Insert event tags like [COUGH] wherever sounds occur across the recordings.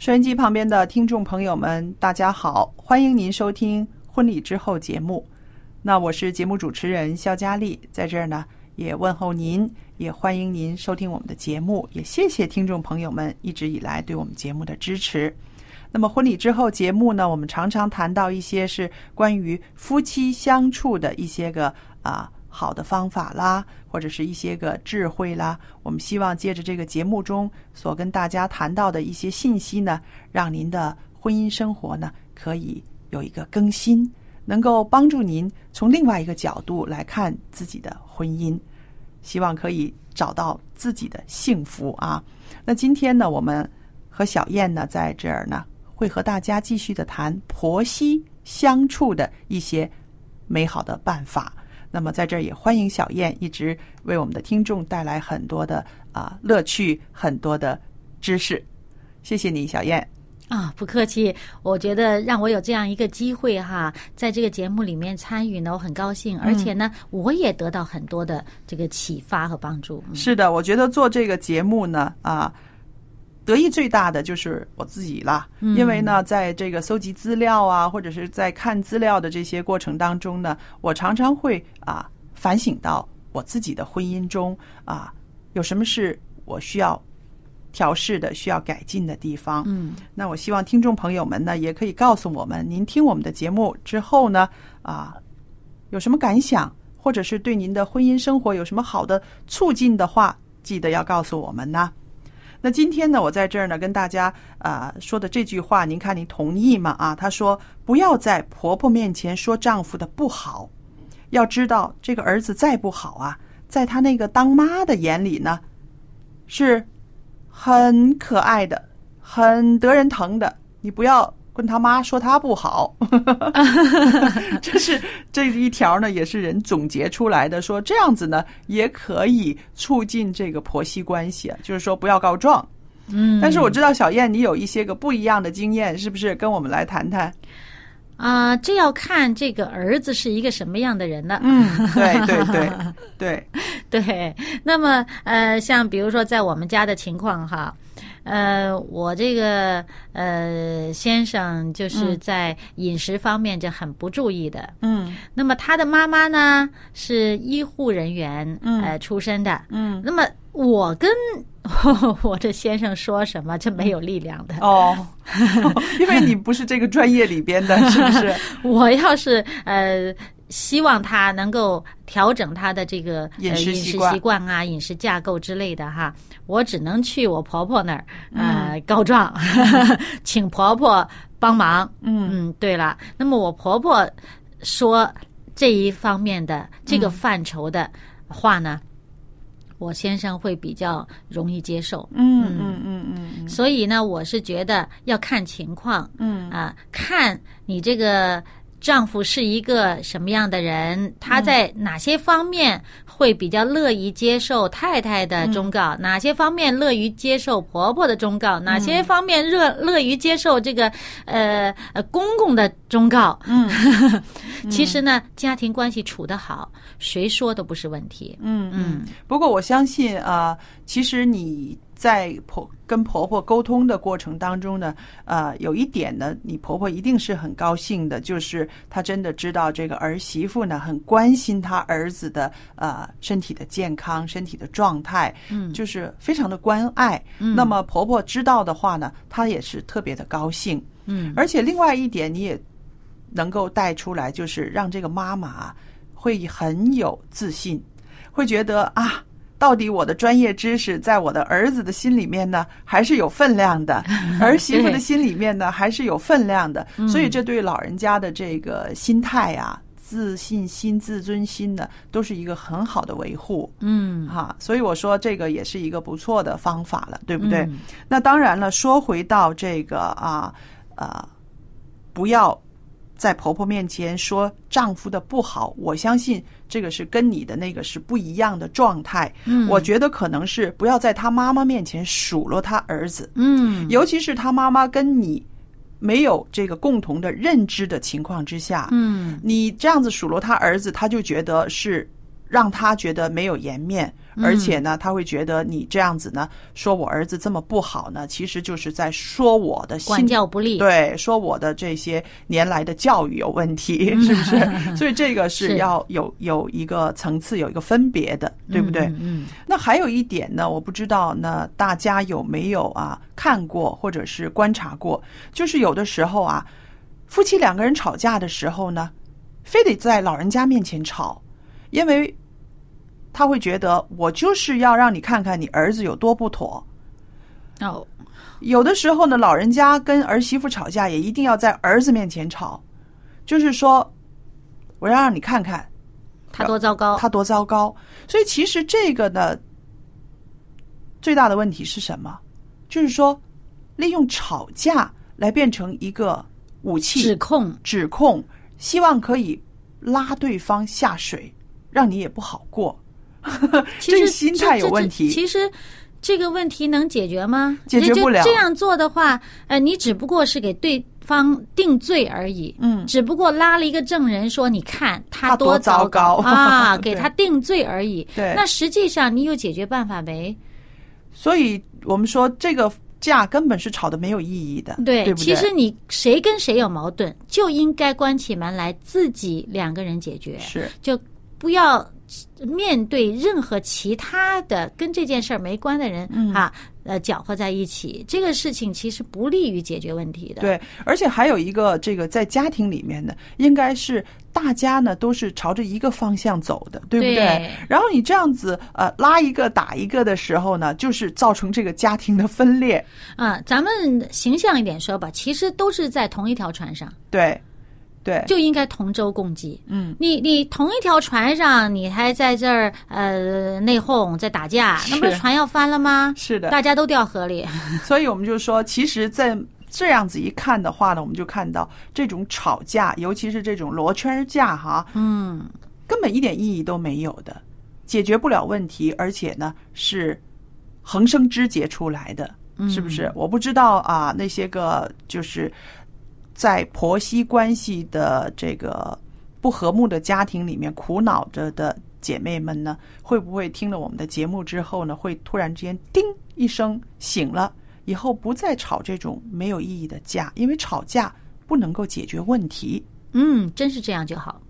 收音机旁边的听众朋友们，大家好，欢迎您收听《婚礼之后》节目。那我是节目主持人肖佳丽，在这儿呢也问候您，也欢迎您收听我们的节目，也谢谢听众朋友们一直以来对我们节目的支持。那么婚礼之后节目呢，我们常常谈到一些是关于夫妻相处的一些个啊好的方法啦，或者是一些个智慧啦。我们希望借着这个节目中所跟大家谈到的一些信息呢，让您的婚姻生活呢可以有一个更新，能够帮助您从另外一个角度来看自己的婚姻，希望可以找到自己的幸福啊。那今天呢，我们和小燕呢在这儿呢，会和大家继续的谈婆媳相处的一些美好的办法。那么在这儿也欢迎小燕一直为我们的听众带来很多的啊乐趣，很多的知识。谢谢你，小燕。啊，不客气。我觉得让我有这样一个机会哈，在这个节目里面参与呢，我很高兴，而且呢，我也得到很多的这个启发和帮助。嗯是的，我觉得做这个节目呢，啊，得益最大的就是我自己啦。因为呢，在这个搜集资料啊，或者是在看资料的这些过程当中呢，我常常会啊反省到我自己的婚姻中啊，有什么是我需要调试的、需要改进的地方。嗯，那我希望听众朋友们呢，也可以告诉我们，您听我们的节目之后呢，啊，有什么感想，或者是对您的婚姻生活有什么好的促进的话，记得要告诉我们呢。那今天呢，我在这儿呢跟大家啊、说的这句话，您看您同意吗？啊，她说不要在婆婆面前说丈夫的不好，要知道这个儿子再不好啊，在他那个当妈的眼里呢，是很可爱的，很得人疼的。你不要跟他妈说他不好，[LAUGHS] 这是这一条呢，也是人总结出来的，说这样子呢也可以促进这个婆媳关系啊，就是说不要告状。嗯，但是我知道小燕你有一些个不一样的经验，是不是？跟我们来谈谈。啊、这要看这个儿子是一个什么样的人了。嗯，对对对 [LAUGHS] 对，对，那么呃，像比如说在我们家的情况哈，呃，我这个呃先生就是在饮食方面就很不注意的。嗯那么他的妈妈呢是医护人员，嗯呃出身的。嗯，那么我跟 [LAUGHS] 我这先生说什么，这没有力量的。哦，[LAUGHS] 因为你不是这个专业里边的，是不是？[LAUGHS] 我要是呃希望他能够调整他的这个饮食食习惯。习惯啊、饮食架构之类的哈，我只能去我婆婆那儿呃、告状，[LAUGHS] 请婆婆帮忙。嗯。嗯，对了，那么我婆婆说这一方面的这个范畴的话呢，我先生会比较容易接受。嗯嗯嗯嗯。所以呢，我是觉得要看情况，嗯。啊，看你这个丈夫是一个什么样的人，他在哪些方面会比较乐于接受太太的忠告，哪些方面乐于接受婆婆的忠告，哪些方面乐乐于接受这个呃呃公公的忠告。[LAUGHS] 嗯，其实呢，家庭关系处得好，谁说都不是问题。嗯嗯，不过我相信啊、其实你在婆跟婆婆沟通的过程当中呢，呃，有一点呢，你婆婆一定是很高兴的，就是她真的知道这个儿媳妇呢很关心她儿子的呃身体的健康、身体的状态，嗯就是非常的关爱。嗯那么婆婆知道的话呢，她也是特别的高兴。嗯而且另外一点，你也能够带出来，就是让这个妈妈啊会很有自信，会觉得啊，到底我的专业知识在我的儿子的心里面呢，还是有分量的，[LAUGHS] 儿媳妇的心里面呢，还是有分量的。所以这对老人家的这个心态啊。自信心、自尊心呢，都是一个很好的维护。嗯哈，所以我说这个也是一个不错的方法了，对不对？嗯那当然了，说回到这个啊啊，不要在婆婆面前说丈夫的不好，我相信这个是跟你的那个是不一样的状态。嗯我觉得可能是不要在他妈妈面前数落他儿子，嗯尤其是他妈妈跟你没有这个共同的认知的情况之下，嗯你这样子数落他儿子，他就觉得是让他觉得没有颜面，而且呢，他会觉得你这样子呢，说我儿子这么不好呢，其实就是在说我的心管教不力。对，说我的这些年来的教育有问题，[LAUGHS] 是不是？所以这个是是要有有一个层次，有一个分别的，对不对？嗯嗯那还有一点呢，我不知道呢，大家有没有啊看过或者是观察过，就是有的时候啊，夫妻两个人吵架的时候呢，非得在老人家面前吵，因为他会觉得我就是要让你看看你儿子有多不妥。哦，有的时候呢，老人家跟儿媳妇吵架也一定要在儿子面前吵，就是说我要让你看看他多糟糕。他多糟糕。所以其实这个呢，最大的问题是什么？就是说，利用吵架来变成一个武器，指控。指控，希望可以拉对方下水，让你也不好过。[LAUGHS] 其实这心态有问题。其实这个问题能解决吗？解决不了就这样做的话，呃，你只不过是给对方定罪而已。嗯只不过拉了一个证人说，你看他多多糟糕啊，[LAUGHS] 给他定罪而已。对那实际上你有解决办法没？所以我们说这个架根本是吵的没有意义的，对，对不对？其实你谁跟谁有矛盾，就应该关起门来自己两个人解决。是就不要面对任何其他的跟这件事儿没关的人、嗯啊，呃，搅和在一起，这个事情其实不利于解决问题的。，对，而且还有一个，这个在家庭里面的，应该是大家呢都是朝着一个方向走的，对不对？对然后你这样子呃拉一个打一个的时候呢，就是造成这个家庭的分裂。啊，咱们形象一点说吧，其实都是在同一条船上，对，对，就应该同舟共济。嗯，你你同一条船上，你还在这儿呃内讧，在打架，那不是是船要翻了吗？是的。大家都掉河里。[LAUGHS] 所以我们就说，其实，在这样子一看的话呢，我们就看到这种吵架，尤其是这种罗圈架哈，嗯，根本一点意义都没有的，解决不了问题，而且呢是横生枝节出来的，是不是？我不知道啊，那些个就是在婆媳关系的这个不和睦的家庭里面苦恼着的姐妹们呢，会不会听了我们的节目之后呢，会突然之间叮一声醒了，以后不再吵这种没有意义的架，因为吵架不能够解决问题。嗯，真是这样就好。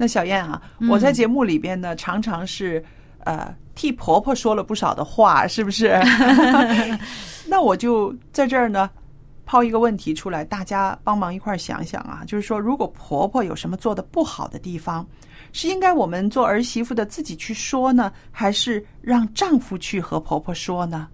那小燕啊，我在节目里边呢，常常是呃替婆婆说了不少的话，是不是？[LAUGHS] 那我就在这儿呢，抛一个问题出来，大家帮忙一块儿想想啊，就是说，如果婆婆有什么做的不好的地方，是应该我们做儿媳妇的自己去说呢，还是让丈夫去和婆婆说呢？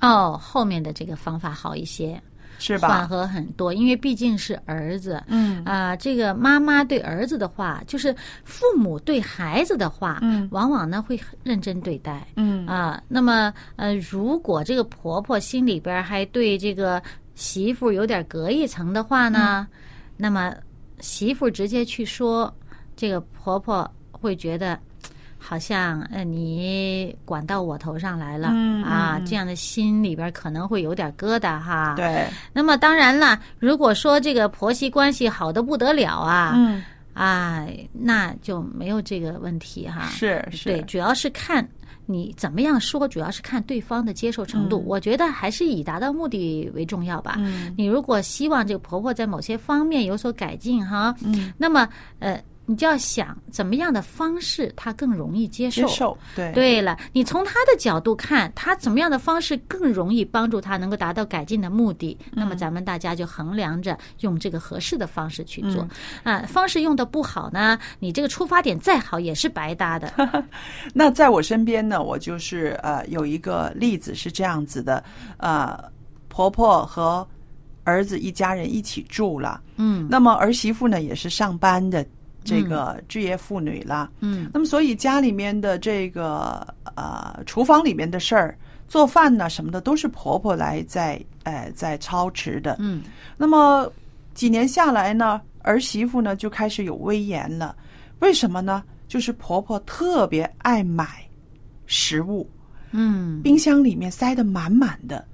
哦，后面的这个方法好一些，是缓？和很多，因为毕竟是儿子。嗯啊、这个妈妈对儿子的话，就是父母对孩子的话，嗯往往呢会很认真对待。嗯啊，那么呃，如果这个婆婆心里边还对这个媳妇有点隔一层的话呢，嗯那么媳妇直接去说，这个婆婆会觉得。好像呃，你管到我头上来了、嗯啊，这样的心里边可能会有点疙瘩哈。。对，那么当然了，如果说这个婆媳关系好的不得了啊，嗯，啊，那就没有这个问题哈。是是，对，主要是看你怎么样说，主要是看对方的接受程度。嗯我觉得还是以达到目的为重要吧。嗯你如果希望这个婆婆在某些方面有所改进哈，嗯，那么呃，你就要想怎么样的方式他更容易接受。接受，对对了，你从他的角度看，他怎么样的方式更容易帮助他能够达到改进的目的？那么咱们大家就衡量着用这个合适的方式去做。啊，方式用的不好呢，你这个出发点再好也是白搭的。[LAUGHS] 那在我身边呢，我就是呃有一个例子是这样子的，呃，婆婆和儿子一家人一起住了，嗯那么儿媳妇呢也是上班的这个职业妇女了，嗯。那么所以家里面的这个呃厨房里面的事儿，做饭呢什么的都是婆婆来在呃在操持的，嗯。那么几年下来呢，儿媳妇呢就开始有威严了。为什么呢？就是婆婆特别爱买食物，嗯。冰箱里面塞得满满的，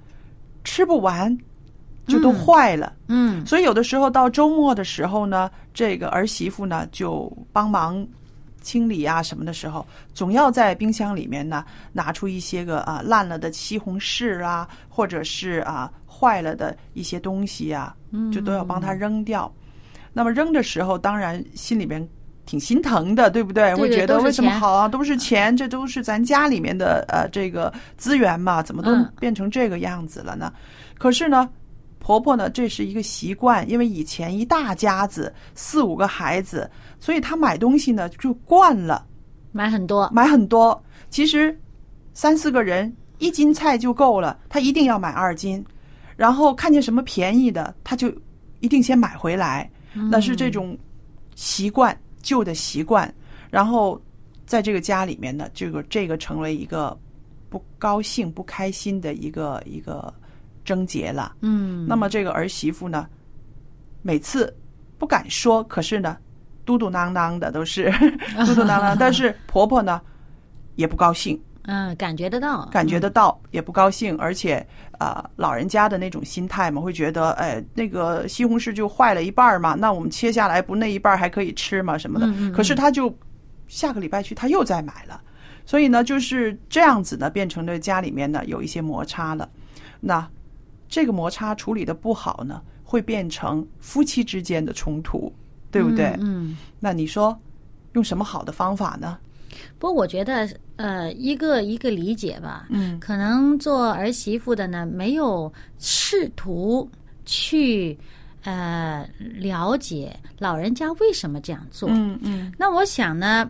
吃不完就都坏了。嗯所以有的时候到周末的时候呢，这个儿媳妇呢就帮忙清理啊什么的时候，总要在冰箱里面呢拿出一些个啊烂了的西红柿啊，或者是啊坏了的一些东西啊，就都要帮她扔掉。那么扔的时候，当然心里边挺心疼的，对不对？会觉得为什么好啊，都是钱，这都是咱家里面的呃这个资源嘛，怎么都嗯变成这个样子了呢？可是呢，婆婆呢，这是一个习惯，因为以前一大家子四五个孩子，所以她买东西呢就惯了，买很多。买很多。其实三四个人一斤菜就够了，她一定要买二斤，然后看见什么便宜的，她就一定先买回来。那是这种习惯，旧的习惯，然后在这个家里面呢，这个这个成为一个不高兴、不开心的一个一个症结了。嗯那么这个儿媳妇呢，每次不敢说，可是呢，嘟嘟囔囔的都是 [LAUGHS] 嘟嘟囔囔，但是婆婆呢也不高兴，嗯，感觉得到，感觉得到也不高兴，而且呃，老人家的那种心态嘛，会觉得哎，那个西红柿就坏了一半嘛，那我们切下来不那一半还可以吃嘛什么的。嗯嗯嗯可是他就下个礼拜去，他又再买了，所以呢，就是这样子呢，变成了家里面呢有一些摩擦了。那这个摩擦处理的不好呢，会变成夫妻之间的冲突，对不对？嗯。那你说用什么好的方法呢？不过我觉得，呃，一个一个理解吧。嗯可能做儿媳妇的呢，没有试图去呃了解老人家为什么这样做。嗯嗯那我想呢，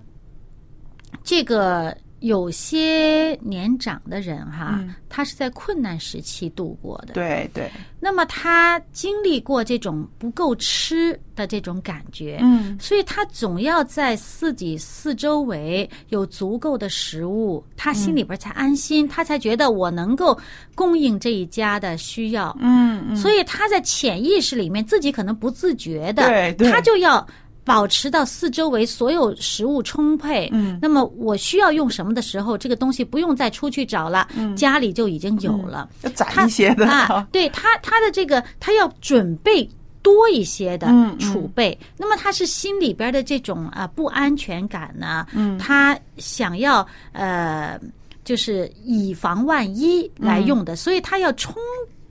这个有些年长的人哈，嗯他是在困难时期度过的。对对，那么他经历过这种不够吃的这种感觉，嗯所以他总要在自己四周围有足够的食物，他心里边才安心，他才觉得我能够供应这一家的需要。嗯嗯，所以他在潜意识里面自己可能不自觉的，对对他就要。保持到四周围所有食物充沛，嗯。那么我需要用什么的时候，这个东西不用再出去找了，家里就已经有了。要攒一些的。[LAUGHS] 啊，对他他的这个他要准备多一些的嗯嗯。储备，那么他是心里边的这种啊不安全感呢，嗯。他想要呃就是以防万一来用的，所以他要充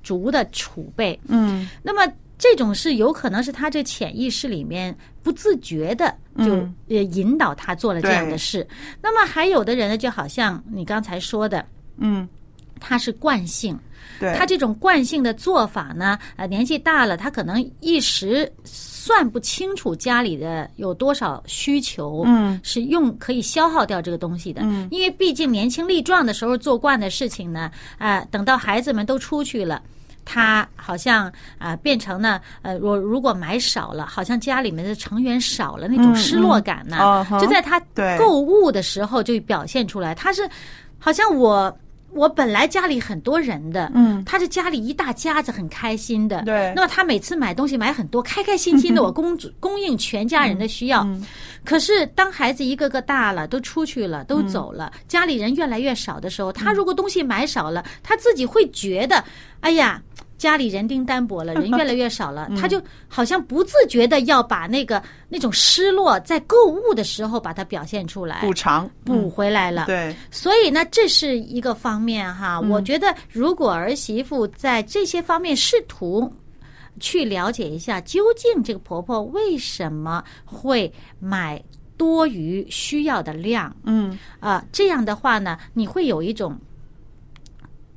足的储备。嗯。那么这种是有可能是他这潜意识里面不自觉的就嗯呃引导他做了这样的对事。那么还有的人呢，就好像你刚才说的，嗯他是惯性。对，他这种惯性的做法呢，呃，年纪大了，他可能一时算不清楚家里的有多少需求，嗯，是用可以消耗掉这个东西的，嗯，因为毕竟年轻力壮的时候做惯的事情呢，啊，等到孩子们都出去了。他好像啊，变成呢呃，我如果买少了，好像家里面的成员少了，那种失落感呢，就在他购物的时候就表现出来。他是好像我。我本来家里很多人的，嗯，他是家里一大家子很开心的，对。那么他每次买东西买很多，开开心心的，[LAUGHS] 我供供应全家人的需要。可是当孩子一个个大了，都出去了，都走了，家里人越来越少的时候，他如果东西买少了，他自己会觉得，哎呀。家里人丁单薄了，[LAUGHS] 人越来越少了，他就好像不自觉的要把那个那种失落在购物的时候把它表现出来，补偿补回来了。对，所以呢，这是一个方面哈。我觉得如果儿媳妇在这些方面试图去了解一下，究竟这个婆婆为什么会买多余需要的量，嗯啊，这样的话呢，你会有一种。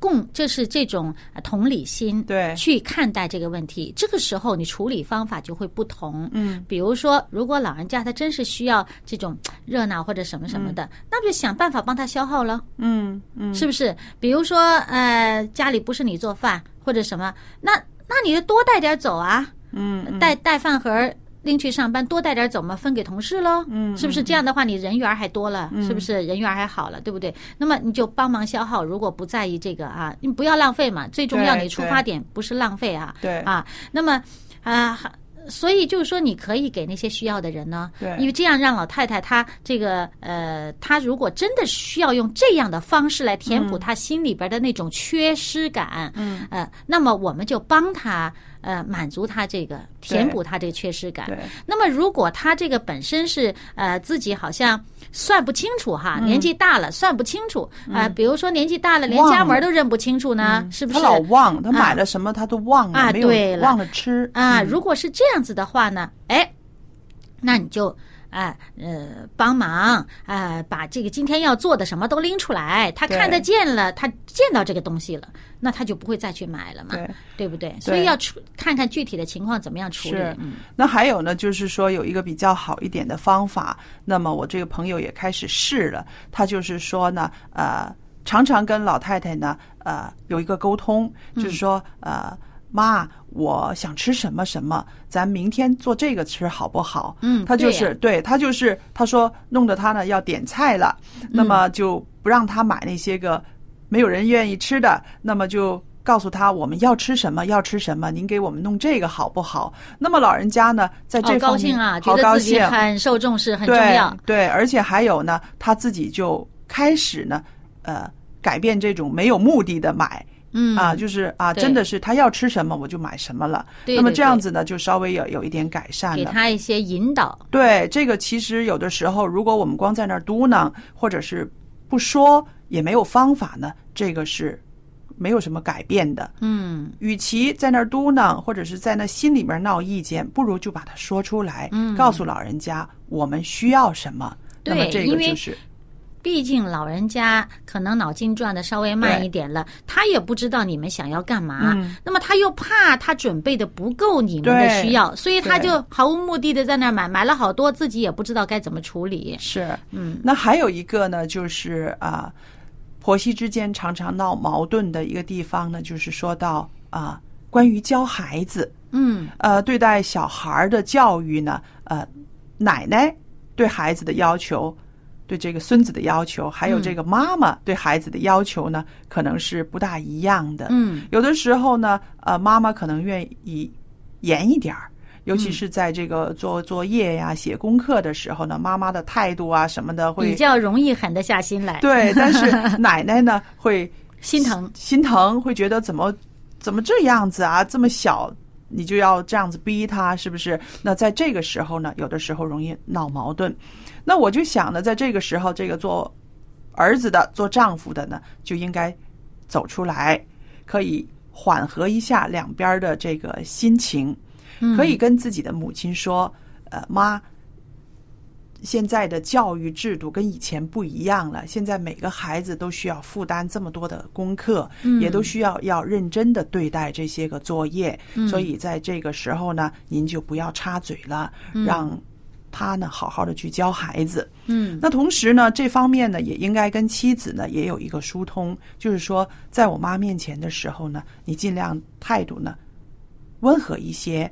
共就是这种同理心，对，去看待这个问题。这个时候你处理方法就会不同。嗯，比如说，如果老人家他真是需要这种热闹或者什么什么的，那就想办法帮他消耗了。嗯嗯，是不是？比如说，呃，家里不是你做饭或者什么，那那你就多带点走啊。嗯，带带饭盒。拎去上班，多带点走嘛，分给同事喽。嗯，是不是这样的话，你人缘还多了，是不是人缘还好了，对不对？那么你就帮忙消耗，如果不在意这个啊，你不要浪费嘛。最重要，你出发点不是浪费啊。对啊，那么啊，所以就是说，你可以给那些需要的人呢。对，因为这样让老太太她这个呃，她如果真的需要用这样的方式来填补她心里边的那种缺失感，嗯呃，那么我们就帮她。呃，满足他这个，填补他这个缺失感。对。那么，如果他这个本身是呃自己好像算不清楚哈，年纪大了算不清楚啊，比如说年纪大了连家门都认不清楚呢，是不是？他老忘，他买了什么他都忘了，啊，对了，忘了吃啊。如果是这样子的话呢，哎，那你就。哎，呃，帮忙啊，把这个今天要做的什么都拎出来。他看得见了，他见到这个东西了，那他就不会再去买了嘛，对对不对？所以要处看看具体的情况怎么样处理。嗯，那还有呢，就是说有一个比较好一点的方法。那么我这个朋友也开始试了，他就是说呢，呃，常常跟老太太呢，呃，有一个沟通，就是说，呃。妈，我想吃什么什么，咱明天做这个吃好不好？嗯，他就是对他就是他说弄得他呢要点菜了，那么就不让他买那些个没有人愿意吃的，那么就告诉他我们要吃什么要吃什么，您给我们弄这个好不好？那么老人家呢在这好高兴啊，觉得自己很受重视，很重要。对，而且还有呢，他自己就开始呢，呃，改变这种没有目的的买。嗯啊，就是啊，真的是他要吃什么我就买什么了。那么这样子呢，就稍微有有一点改善了。给他一些引导。对，这个其实有的时候，如果我们光在那儿嘟囔，或者是不说，也没有方法呢，这个是没有什么改变的。嗯，与其在那儿嘟囔，或者是在那心里面闹意见，不如就把它说出来，嗯，告诉老人家我们需要什么。那么这个就是。毕竟老人家可能脑筋转的稍微慢一点了，他也不知道你们想要干嘛。那么他又怕他准备的不够你们的需要，所以他就毫无目的的在那买，买了好多，自己也不知道该怎么处理。是，嗯。那还有一个呢，就是啊，婆媳之间常常闹矛盾的一个地方呢，就是说到啊，关于教孩子，嗯，呃，对待小孩的教育呢，呃，奶奶对孩子的要求。对这个孙子的要求，还有这个妈妈对孩子的要求呢，可能是不大一样的。嗯，有的时候呢，呃，妈妈可能愿意严一点儿，尤其是在这个做作业呀、写功课的时候呢，妈妈的态度啊什么的会比较容易狠得下心来。对，[LAUGHS] 但是奶奶呢会心疼，心疼，会觉得怎么怎么这样子啊？这么小你就要这样子逼他，是不是？那在这个时候呢，有的时候容易闹矛盾。那我就想呢，在这个时候，这个做儿子的、做丈夫的呢，就应该走出来，可以缓和一下两边的这个心情，可以跟自己的母亲说：“呃，妈，现在的教育制度跟以前不一样了，现在每个孩子都需要负担这么多的功课，也都需要要认真的对待这些个作业。所以在这个时候呢，您就不要插嘴了，让他呢好好的去教孩子。嗯，那同时呢，这方面呢也应该跟妻子呢也有一个疏通，就是说，在我妈面前的时候呢，你尽量态度呢温和一些，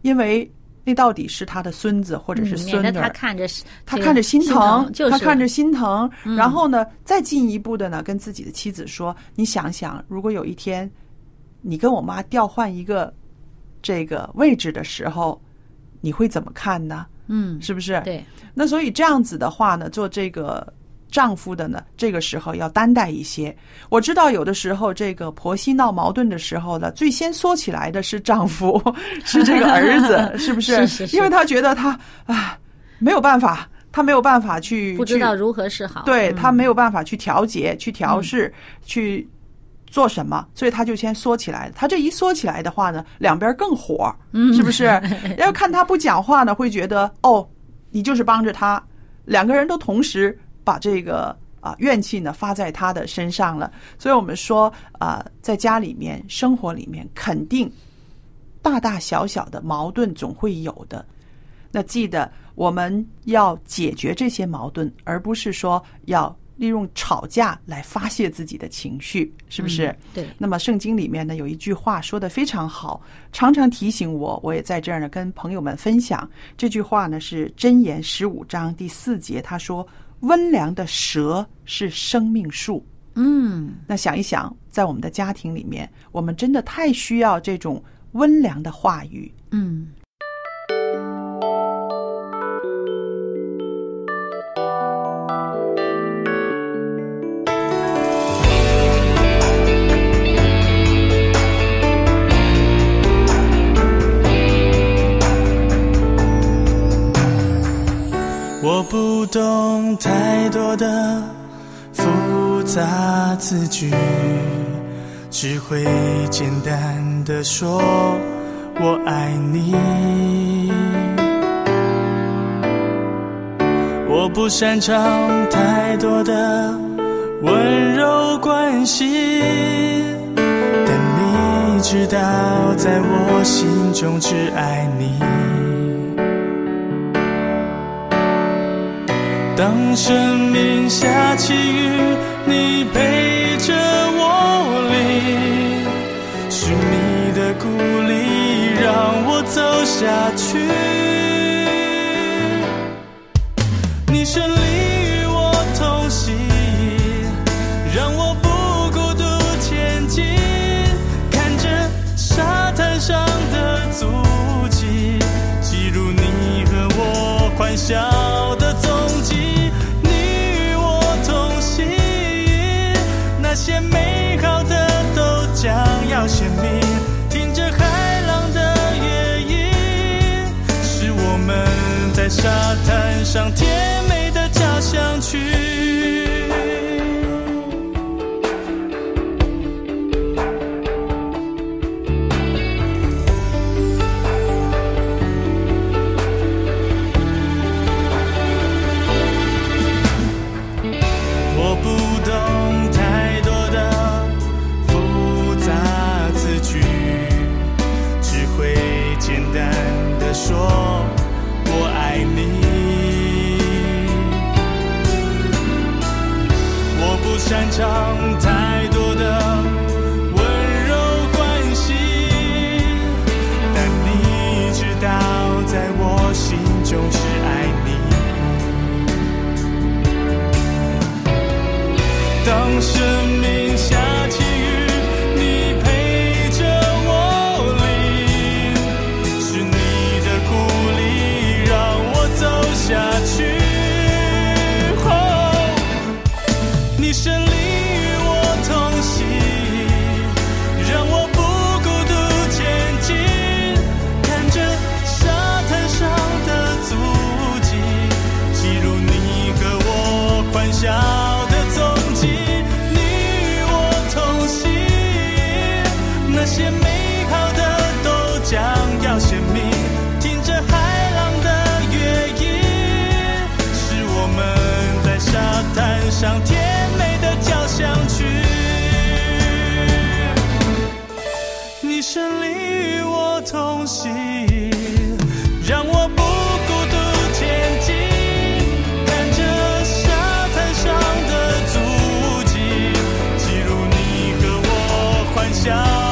因为。那到底是他的孙子或者是孙女？他看着他看着心疼，就是他看着心疼。然后呢，再进一步的呢，跟自己的妻子说：“你想想，如果有一天你跟我妈调换一个这个位置的时候，你会怎么看呢？嗯，是不是？对。那所以这样子的话呢，做这个。”丈夫的呢，这个时候要担待一些。我知道有的时候，这个婆媳闹矛盾的时候呢，最先缩起来的是丈夫，[LAUGHS] 是这个儿子，[LAUGHS] 是不是？是是。因为他觉得他啊没有办法，他没有办法去不知道如何是好，对他没有办法去调节、去调试、去做什么，所以他就先缩起来。他这一缩起来的话呢，两边更火，是不是？[LAUGHS] 要看他不讲话呢，会觉得哦，你就是帮着他，两个人都同时。把这个啊怨气呢发在他的身上了，所以我们说啊，在家里面生活里面，肯定大大小小的矛盾总会有的。那记得我们要解决这些矛盾，而不是说要利用吵架来发泄自己的情绪，是不是？对。那么圣经里面呢有一句话说的非常好，常常提醒我，我也在这儿呢跟朋友们分享这句话呢是箴言十五章第四节，他说。温良的蛇是生命树。嗯，那想一想，在我们的家庭里面，我们真的太需要这种温良的话语。嗯。不懂太多的复杂字句，只会简单的说我爱你。我不擅长太多的温柔关系，但你知道，在我心中只爱你。当生命下起雨，你陪着我淋，是你的鼓励让我走下去。你胜利与我同行，让我不孤独前进。看着沙滩上的足迹，记录你和我欢笑的踪迹。些美好的都将要鲜明，听着海浪的乐音，是我们在沙滩上甜美的交响曲。擅长。欢笑的踪迹，你与我同行。那些美好的都将要鲜明，听着海浪的乐音，是我们在沙滩上甜美的交响曲。你胜利，与我同行。笑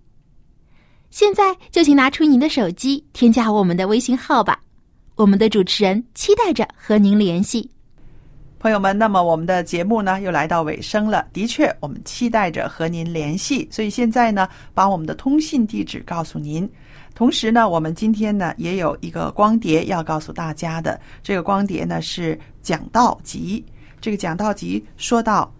现在就请拿出您的手机，添加我们的微信号吧。我们的主持人期待着和您联系。朋友们，那么我们的节目呢又来到尾声了。的确，我们期待着和您联系，所以现在呢，把我们的通信地址告诉您。同时呢，我们今天呢也有一个光碟要告诉大家的。这个光碟呢是讲道集，这个讲道集说到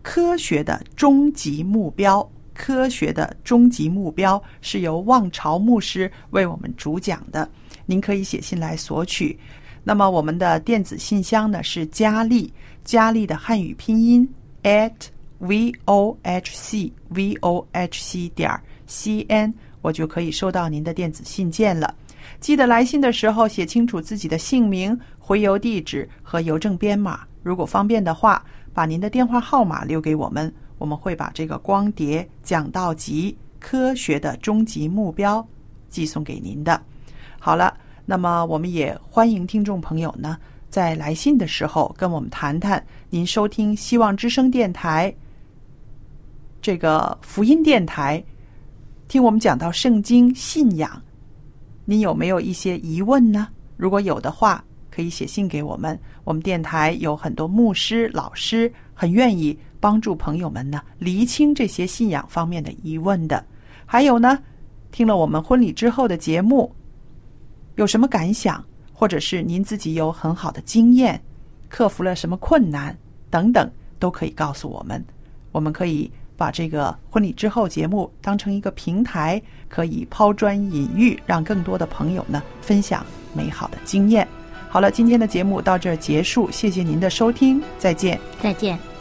科学的终极目标。科学的终极目标是由望潮牧师为我们主讲的，您可以写信来索取。那么我们的电子信箱呢是佳丽，佳丽的汉语拼音 at v o h c v o h c 点 c n，我就可以收到您的电子信件了。记得来信的时候写清楚自己的姓名、回邮地址和邮政编码。如果方便的话，把您的电话号码留给我们，我们会把这个光碟讲道集《科学的终极目标》寄送给您的。好了。那么，我们也欢迎听众朋友呢，在来信的时候跟我们谈谈您收听希望之声电台这个福音电台，听我们讲到圣经信仰，您有没有一些疑问呢？如果有的话，可以写信给我们。我们电台有很多牧师、老师，很愿意帮助朋友们呢厘清这些信仰方面的疑问的。还有呢，听了我们婚礼之后的节目。有什么感想，或者是您自己有很好的经验，克服了什么困难等等，都可以告诉我们。我们可以把这个婚礼之后节目当成一个平台，可以抛砖引玉，让更多的朋友呢分享美好的经验。好了，今天的节目到这儿结束，谢谢您的收听，再见。再见。